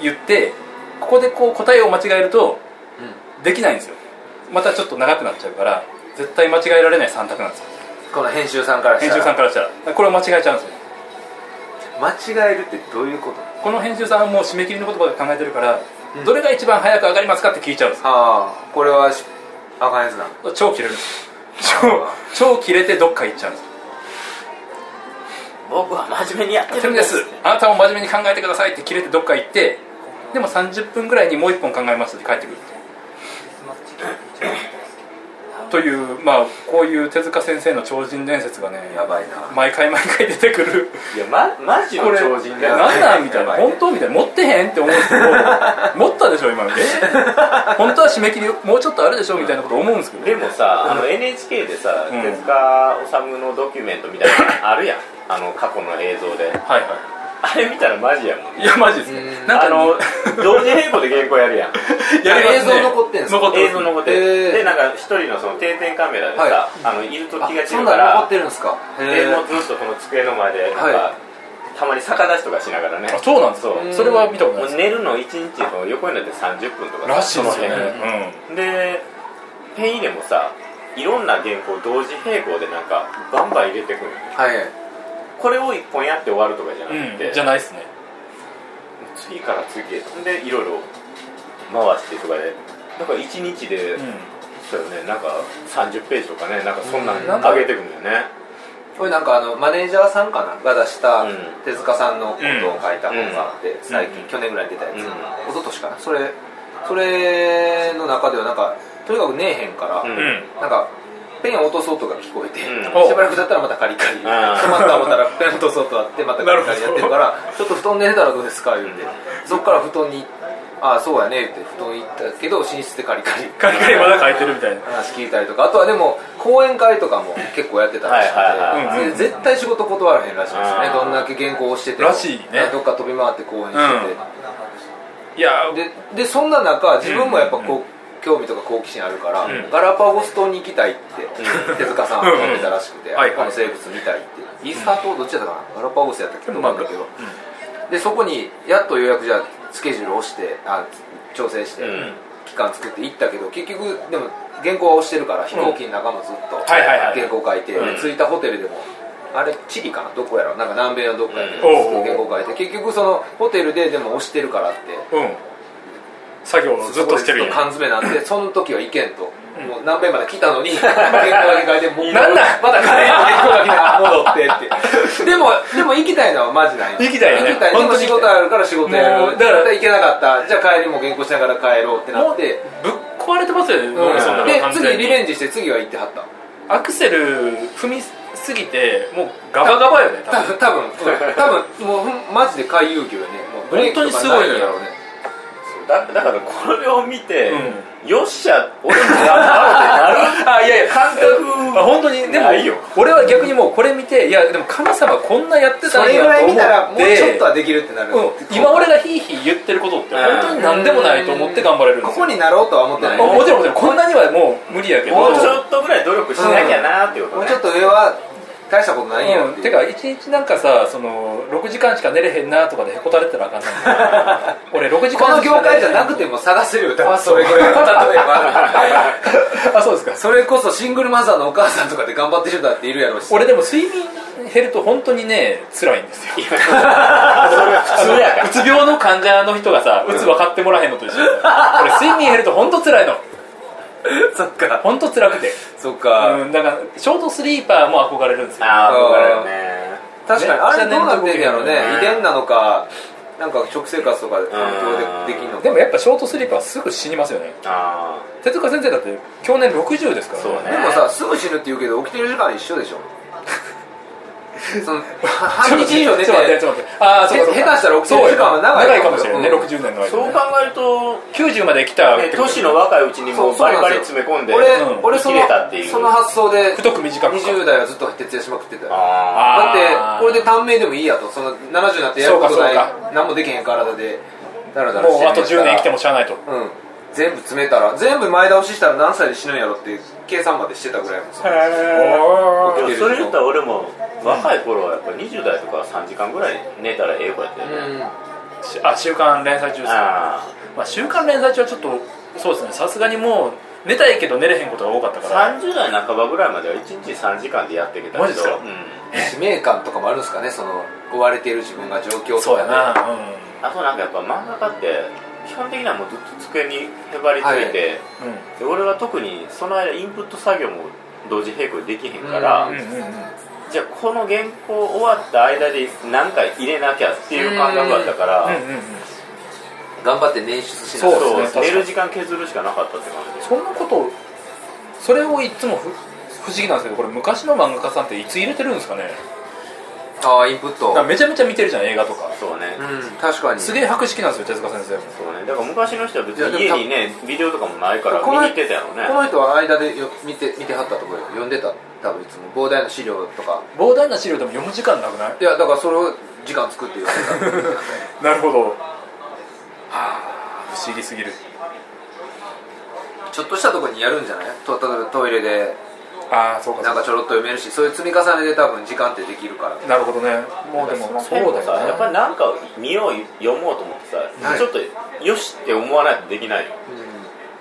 言ってここでこう答えを間違えるとできないんですよ。またちょっと長くなっちゃうから絶対間違えられない3択なんですよ。この編集さんからしたら。編集さんからしたら。これを間違えちゃうんですよ間違えるってどういうこと？この編集さんはもう締め切りのことばか考えてるから、うん。どれが一番早く上がりますかって聞いちゃうんです。ああこれはしあかんやつな超切れる。んですよ超超切れてどっか行っちゃうんです。僕は真面目にやってるんでです。すあなたも真面目に考えてくださいって切れてどっか行ってでも30分ぐらいにもう1本考えますって帰ってくるというまあこういう手塚先生の超人伝説がねやばいな。毎回毎回出てくる。いやまマジの超人だよなんなんみたいな。ね。本当みたいな。持ってへんって思うんですけど持ったでしょ今え？本当は締め切りもうちょっとあるでしょみたいなこと思うんですけど。でもさあの NHK でさ、うん。手塚治虫のドキュメントみたいなのあるやん。あの過去の映像で。はいはあれ見たらマジやもんいいやマジですねうん。なんかあの同時並行で原稿やるやん。やりますね。映像残ってんすか？残って映像残ってでなんか一人のその定点カメラでさ、はい。あのいると気があそん散るから残ってるんですか？でもうずっとこの机の前でなんか、はたまに逆立ちとかしながらね。あそうなんですか？そう。それは見たことないです。もう寝るの1日の横になって30分とからしいですよね。その辺。でペン入れもさいろんな原稿同時並行でなんかバンバン入れてくるのよはいこれを1本やって終わるとかじゃなうん、くて、うん、じゃないですね。ず次から次へほんでいろいろ回してとかでだから1日で、うん。そうよね。なんか30ページとかね。なんかそんなんなんか上げてくんだよね。これなんかあのマネージャーさんかなが出したうん。手塚さんのことを書いた本があって、最近、うん去年ぐらいに出たやつ、うん。一昨年かな。それそれの中ではなんかとにかくねえへんから、なんかペン落とが聞こえて、うん。しばらくだったらまたカリカリ止まった思ったらペン落とす音あってまたカリカリやってるからちょっと布団寝てたらどうですか？言うて、そっから布団にああそうやねって布団行ったけど寝室でカリカリ。カリカリまだ書いてるみたいな。話聞いたりとかあとはでも講演会とかも結構やってたらしくて、絶対仕事断らへんらしいですよね。どんだけ原稿をしてても。らしいね。どっか飛び回って講演してて、いや。ででそんな中自分もやっぱこう、興味とか好奇心あるから、ん。ガラパゴス島に行きたいって、手塚さんはうん。言ってたらしくて、はいはい。この生物見たいって。イースター島どっちやったかな？ガラパゴスやったっけど、まあだけど、でそこにやっと予約じゃあスケジュールを押してあ調整して、うん。期間作って行ったけど結局でも原稿は押してるから飛行機の中もずっとはいはいはい。原稿書いて、うん。着いたホテルでもあれチリかな？どこやろ？なんか南米のどっかやで、うん。原稿書いて結局そのホテルででも押してるからってうん作業をずっとしてるんや。そこでずっと缶詰なんで その時は行けんと、もう南米まで来たのに原稿だけ書いてもうなんなんまた帰って原稿だけ戻ってって。でもでも行きたいのはマジない行きたいよね。行きたい。でも仕事あるから仕事やる。だから行けなかった。じゃあ帰りも原稿しながら帰ろうってなって。ぶっ壊れてますよね、うんで次リベンジして次は行ってはった。アクセル踏みすぎてもうガバガバよね多分。多分多分もうマジで回遊機よね。もうブレーキとかないんやろうねだだからこれを見て、うん。よっしゃ俺も頑張ろうってなる。あいやいや。感覚あ本当にでもないよ。俺は逆にもうこれ見ていやでも神様こんなやってたんそれぐらいやと思って。見たらもうちょっとはできるってなる、うん、今俺がヒーヒー言ってることって本当に何でもないと思って頑張れるんですよ。ここになろうとは思ってない、ももちろんもちろん。こんなにはもう無理やけど。もうちょっとぐらい努力しなきゃなっていうことね、もうちょっと上は大したことないようん、っていう。てか一日なんかさその6時間しか寝れへんなとかでへこたれたらあかんない 俺6時この間しか業界じゃなくてても探せるよ。多 あ分それぐらい例えばあそうですか。それこそシングルマザーのお母さんとかで頑張ってる人だっているやろうし。俺でも睡眠減ると本当にね辛いんですよ。普通やから。うつ病の患者の人がさうつ分かってもらえへんのと一緒俺睡眠減ると本当辛いの そっか。本当辛くて。そっか、うんだからショートスリーパーも憧れるんですよ。ああ憧れるね。確かにあれどうなってんね。やろねうん遺伝なのかなんか食生活とかで環境でできん。のかでもやっぱショートスリーパーはすぐ死にますよね。あ手塚先生だって去年60ですからそうね。でもさすぐ死ぬって言うけど起きてる時間一緒でしょその半日以上寝てちょっと待ってちょっと待って。ああそうかそうか。下手したら起きてる時間は長い長いかもしれないね、うん。60年の間あそう考えると、90まで来たね、都市の若いうちにもうバリバリ詰め込んで俺,、うん。俺その生きれたっていう。その発想で太く短くか。20代はずっと徹夜しまくってただってこれで短命でもいいやと。その70になってやることない何もできへん体でだらだらしてるもうあと10年生きてもしゃあないと。うん。全部詰めたら全部前倒ししたら何歳で死ぬんやろっていう計算までしてたぐらいもそれ言ったら俺も若い頃はやっぱ20代とか3時間ぐらい寝たらええ子やったよね、しあ週刊連載中ですか？あまあ、週刊連載中はちょっとそうですね。さすがにもう寝たいけど寝れへんことが多かったあから。30代半ばぐらいまでは1日3時間でやってきたけど。マジですか？うん。使命感とかもあるんですかね？その追われている自分が状況とかでそうやな、あとなんかやっぱ漫画家って基本的にはもうずっと机にへばりついて、うんうんで俺は特にその間インプット作業も同時並行でできへんから、うん。うんうんうんじゃあこの原稿終わった間で何か入れなきゃっていう感覚だったから、頑張って捻出しなそうがらですね。寝る時間削るしかなかったって感じそんなことそれをいつもふ不思議なんですけどこれ昔の漫画家さんっていつ入れてるんですかね？ああインプット。だからめちゃめちゃ見てるじゃん映画とか。そうね、うん確かに。すげえ博識なんですよ手塚先生も。そうね。だから昔の人は別に家にねビデオとかもないからこの見に行ってたやろね。この人は間でよ見て見てはったところよ。読んでた多分いつも。膨大な資料とか。膨大な資料でも読む時間なくない？いやだからそれを時間作って読んでた。なるほど。はあ不思議すぎる。ちょっとしたところにやるんじゃない？と例えばトイレでああそうかなんかちょろっと読めるしそういう積み重ねで多分時間ってできるからなるほどね。もうでもそうださよね。やっぱりなんか見よう読もうと思ってさ、はい。ちょっとよしって思わないとできないよ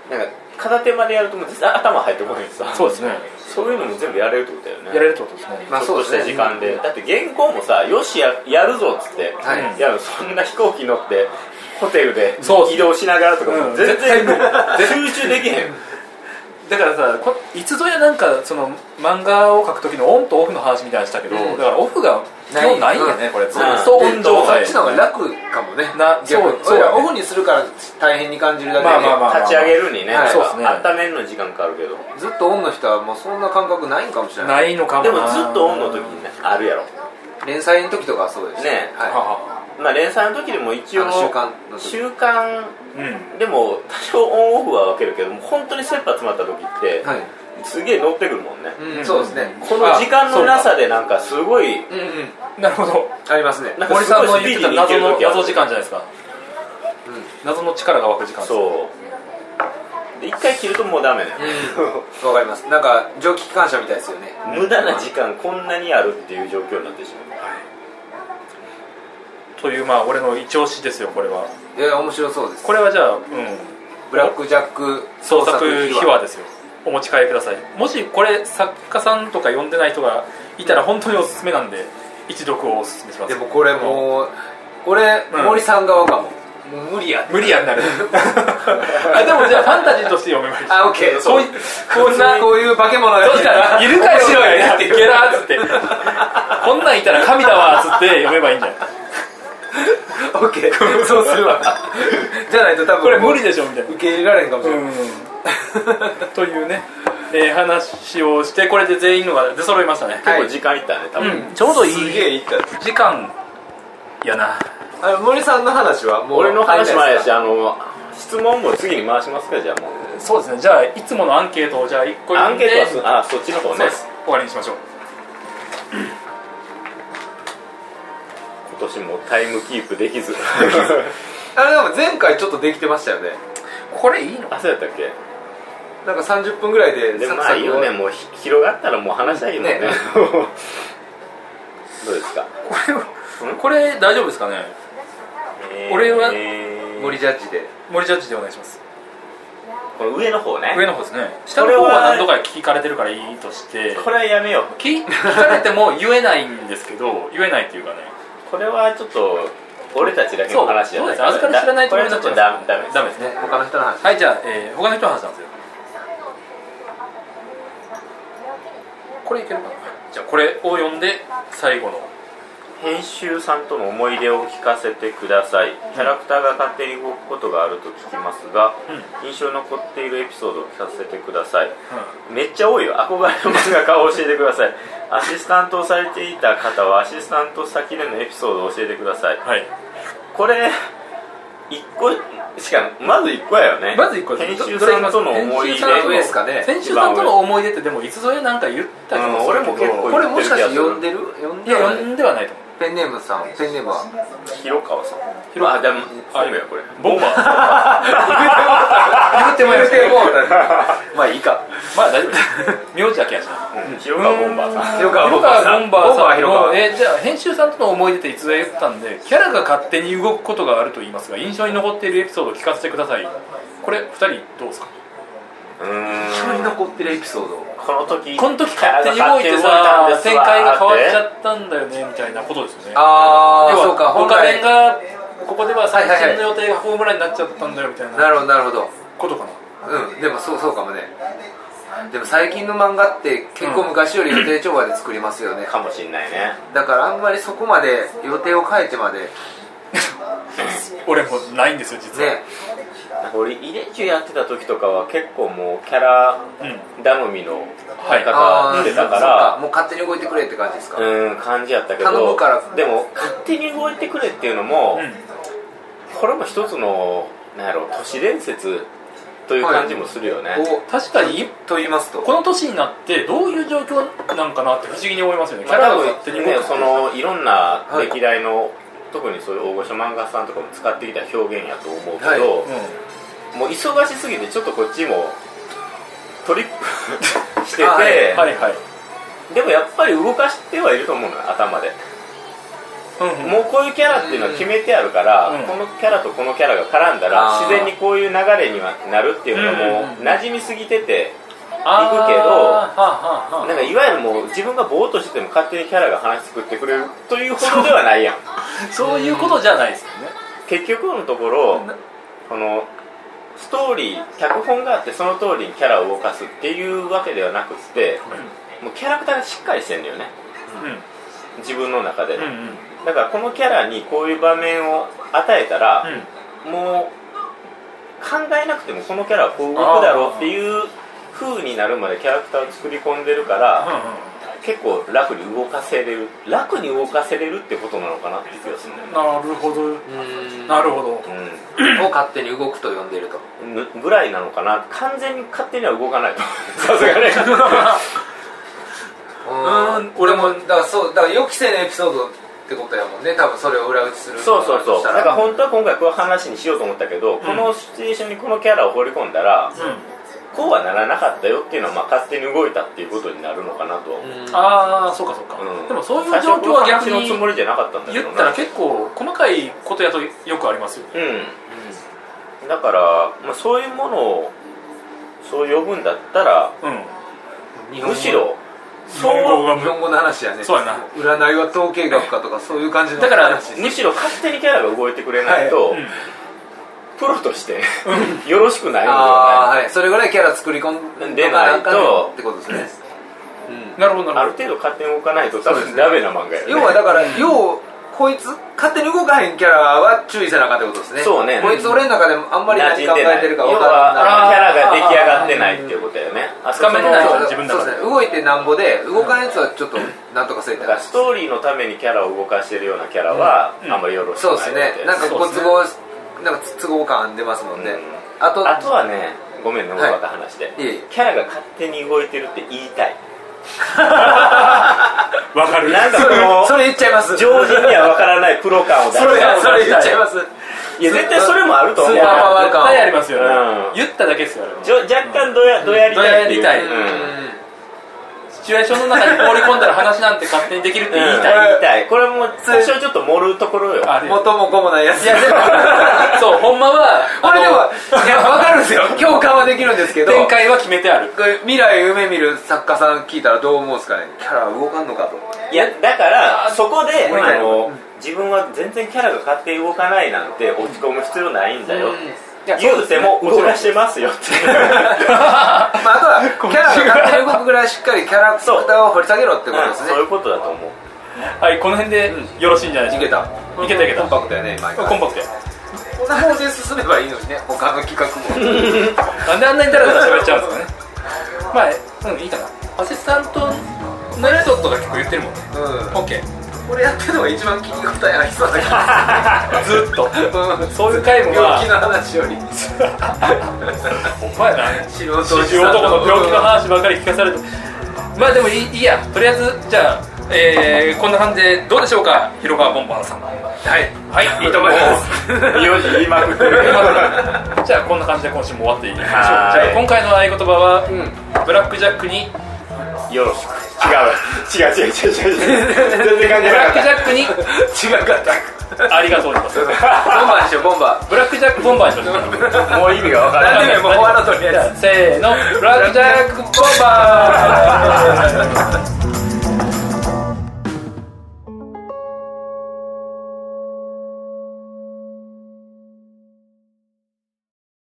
なんか片手までやるとも頭入ってこないしさ。そうですね。そういうのも全部やれるってことだよね。やれるってことですね。まあちょっとした時間で、だって原稿もさよしややるぞっつって、はい。いやそんな飛行機乗ってホテルでそう移動しながらとかもうん。全然集中できへんだからさこいつぞやなんかその漫画を描く時のオンとオフの話みたいなのしたけど、うん。だからオフが基本ないんやね、うん。これ。ずっうん。とオン状態そっちの方が楽かもね。なそうそう。俺らオフにするから大変に感じるだけで、まあまあまあ立ち上げるにね、はいそうね。温めるの時間かかるけど。ずっとオンの人はもうそんな感覚ないんかもしれない。ないのかもなでもずっとオンの時にねあるやろ。連載の時とかはそうです。ね。はははまあ連載の時でも一応週刊週刊うん。でも多少オンオフは分けるけども本当に切羽詰まった時って、い、はい。すげえ乗ってくるもんね、うんそうですね。この時間のなさでなんかすごいうんうん。なるほど。ありますね。なんか森さんの言ってた謎の謎時間じゃゃないですか。謎の力が湧く時間そう。で一回切るともうダメね、わかります。なんか蒸気機関車みたいですよね。無駄な時間こんなにあるっていう状況になってしまというまあ俺の一押しですよこれは。いや面白そうです。これはじゃあうん。ブラックジャック創作秘話ですよ。お持ち帰りください。もしこれ作家さんとか読んでない人がいたら本当におすすめなんで一読をおすすめします。でもこれもう俺、うん。森さん側かももう無理や無理やんなる。あでもじゃあファンタジーとして読めばいいあオッケーこう。いこんなこういう化け物がそしたらいるかよ面白いねってゲラーっつって。こんなんいたら神だわっつって読めばいいんじゃないオッケーそうするわ。じゃないと多分これ無理でしょみたいな。受け入れられんかもしれない、うん。というね、えー話をしてこれで全員のが出揃いましたね、う結構時間いったね多分、うん。ちょうどいすげえいいった。時間やな。あの森さんの話はもう俺の話もあれやしああの質問も次に回しますかじゃあもう。そうですね。じゃあいつものアンケートをじゃあ1個アンケートはあそっちの方ね。うです。終わりにしましょう今年もタイムキープできず。あれでも前回ちょっとできてましたよね。これいいの？あそうやったっけ？なんか30分ぐらいででもまあいいよね。もうひ広がったらもう話したらいいもんね。ね。どうですか？これこれ大丈夫ですかね？俺はえー森ジャッジで。森ジャッジでお願いします。この上の方ね。上の方ですね。下の方は何度か聞かれてるからいいとして。これはやめよう。聞聞かれても言えないんですけど言えないっていうかねこれはちょっと俺たちだけの話じゃないです預かり知らないとこれはちょっとダメダメです。ダメですね。ね他の人の話はいじゃあ、えー他の人の話なんですよ。これいけるかな？じゃあこれを読んで最後の編集さんとの思い出を聞かせてください。キャラクターが勝手に動くことがあると聞きますが、印象に残っているエピソードを聞かせてください。めっちゃ多いよ。憧れの漫画家を教えてください。アシスタントをされていた方はアシスタント先でのエピソードを教えてください。はい。これ1個しかまず1個やよね。まず一個編集さんとの思い出編集さんの上ですかね。先週さんとの思い出ってでもいつぞやなんか言った気もするけど。うん俺も結構これもしかして呼んでる？呼んではないと思うペンネームさんペンネームは？広川さん。広あでも本名やこれ。ボンバー。言っても言うてもうたまあいいかまあ大丈夫。です名字だけやしな。うん。広川ボンバーさん。広川ボボンバーさん。ボンバーさんえじゃあ編集さんとの思い出っていつぞや言ったんでキャラが勝手に動くことがあると言いますが印象に残っているエピソードを聞かせてください。これ2人どうですか？うーん。印象に残ってるエピソードこの時この時勝手に動いてさ展開が変わっちゃったんだよねみたいなことですよね。ああそうか本岡弁来がここでは最新の予定がホームランになっちゃったんだよみたいな。なるほどなるほど。ことかな。うんでもそうそうかもね。でも最近の漫画って結構昔より予定調和で作りますよね、かもしんないね。だからあんまりそこまで予定を変えてまで。俺もないんですよ実は、ね俺入れ中やってた時とかは結構もうキャラうん。頼みのはい。方してたからもう勝手に動いてくれって感じですか、うん感じやったけど頼むから。でも勝手に動いてくれっていうのも、うん。これも一つのなんやろ都市伝説という感じもするよね、お確かに。と言いますと？この年になってどういう状況なんかなって不思議に思いますよね。キャまあ、多ラが勝手に分ね動くそのいろんなはい。歴代の、特にそういう大御所漫画さんとかも使ってきた表現やと思うけど、はいもう忙しすぎてちょっとこっちもトリップ してて、はいうんはいはい。でもやっぱり動かしてはいると思うのよ頭で、うんうん。もうこういうキャラっていうのは決めてあるから、うんこのキャラとこのキャラが絡んだら自然にこういう流れにはなるっていうのがもう馴染みすぎててあー。行くけどなんかいわゆるもう自分がぼーっとしてても勝手にキャラが話作ってくれるというほどではないやん。そう。いうことじゃないですよね。結局のところこのストーリー脚本があってその通りにキャラを動かすっていうわけではなくってもうキャラクターがしっかりしてんだよね。自分の中で、うんうんうん。だからこのキャラにこういう場面を与えたら、もう考えなくてもこのキャラはこう動くだろうっていう風になるまでキャラクターを作り込んでるから、結構楽に動かせれる楽に動かせれるってことなのかなって気がするね。なるほど。うん。なるほど。うを勝手に動くと呼んでると。ぐらいなのかな完全に勝手には動かないとさすがねうん俺もだからそうだから予期せぬエピソードってことやもんね多分それを裏打ちするそうそうそうだから本当は今回こういう話にしようと思ったけど、このシチュエーションにこのキャラを放り込んだら、こうはならなかったよっていうのはまあ勝手に動いたっていうことになるのかなとは思う、うん。ああそうかそうか、うん。でもそういう状況は逆このつもにりじゃなかったんだけどな。言ったら結構細かいことやとよくありますようん。だから、まあ、そういうものをそう呼ぶんだったらうん。むしろ日本語が日本語の話やね。そうやな。占いは統計学かとかそういう感じのだから話むしろ勝手にキャラが動いてくれないと、うんプロとして よろしくないのであはない。あはい。それぐらいキャラ作り込んでないとってことですね、うん。なるほどなあるほどる程度勝手に動かないと多分ダメな漫画やよね。要はだから要こいつ勝手に動かへんキャラは注意せなあかんってことですね。そうね。こいつ俺の中であんまり何考馴染んでない。えてるか要分からんはあのキャラが出来上がっていないっていうことだよね。あつかめてない自分の中で。そうですね。動いてなんぼで動かんやつはちょっとなんとかせえてだからストーリーのためにキャラを動かしてるようなキャラは、うん。あんまりよろしくそうないですね。なんかご都合なんか都合感出ますもんね、あとあとはねごめんね大バカ話で、いえいえ。キャラが勝手に動いてるって言いたい。わかる。なんかそれこのそれ言っちゃいます。常人には分からないプロ感を出それしてそれ言っちゃいます。いや絶対それもあると思う。スーパーパワー絶対ありますよね、うん。言っただけですよ若干どやどやりたいっていう。どやりたい。うチュエーションの中に放り込んだら話なんて勝手にできるって言いたい、言いたい。これも最初ちょっと盛るところよ。あれ元も子もないやつ。いやでもそうほんまはこれでもあいや分かるんですよ。共感はできるんですけどの展開は決めてある。未来夢見る作家さん聞いたらどう思うんですかね？キャラ動かんのかと。いやだからそこでうんあの自分は全然キャラが勝手に動かないなんて落ち込む必要ないんだよ言うても動かしてますよって。いうまあ、あとは キャラが勝手に動くぐらいしっかりキャラクターを掘り下げろってことですね。そういうことだと思う。はいこの辺でよろしいんじゃないでいすか？けた。いけたいけた。コンパクトやね毎回。コンパクトや。こんな方で進めばいいのにね他の企画も。なんであんなにダラダラ喋っちゃうんですかね。まあうんいいかな。アシスタントの人とか結構言ってるもんね。うん。オッケーこれやってるのが一番聞き応えありそうだけ ずっと。どうんそういう回もまあ。病気の話より。ほんまやな男の病気の話ばかり聞かされて。まあでもいいいいや。とりあえずじゃあ、えー、こんな感じでどうでしょうか？広川ボンバーさんは。い。はい。いいと思います。よし言いまくってる。じゃあこんな感じで今週も終わっていきましょう。じはい。ゃあ今回の合言葉は、ん。ブラックジャックによろしく違う。違う。違う。違う。違う全然関係ブラックジャックに違かった。ありがとう。ございますボンバーにしようボンバブラックジャックボンバーにしましょ。うもう意味が分かーらない。ももう終わらとりあえずせーの。ブラックジャックボンバー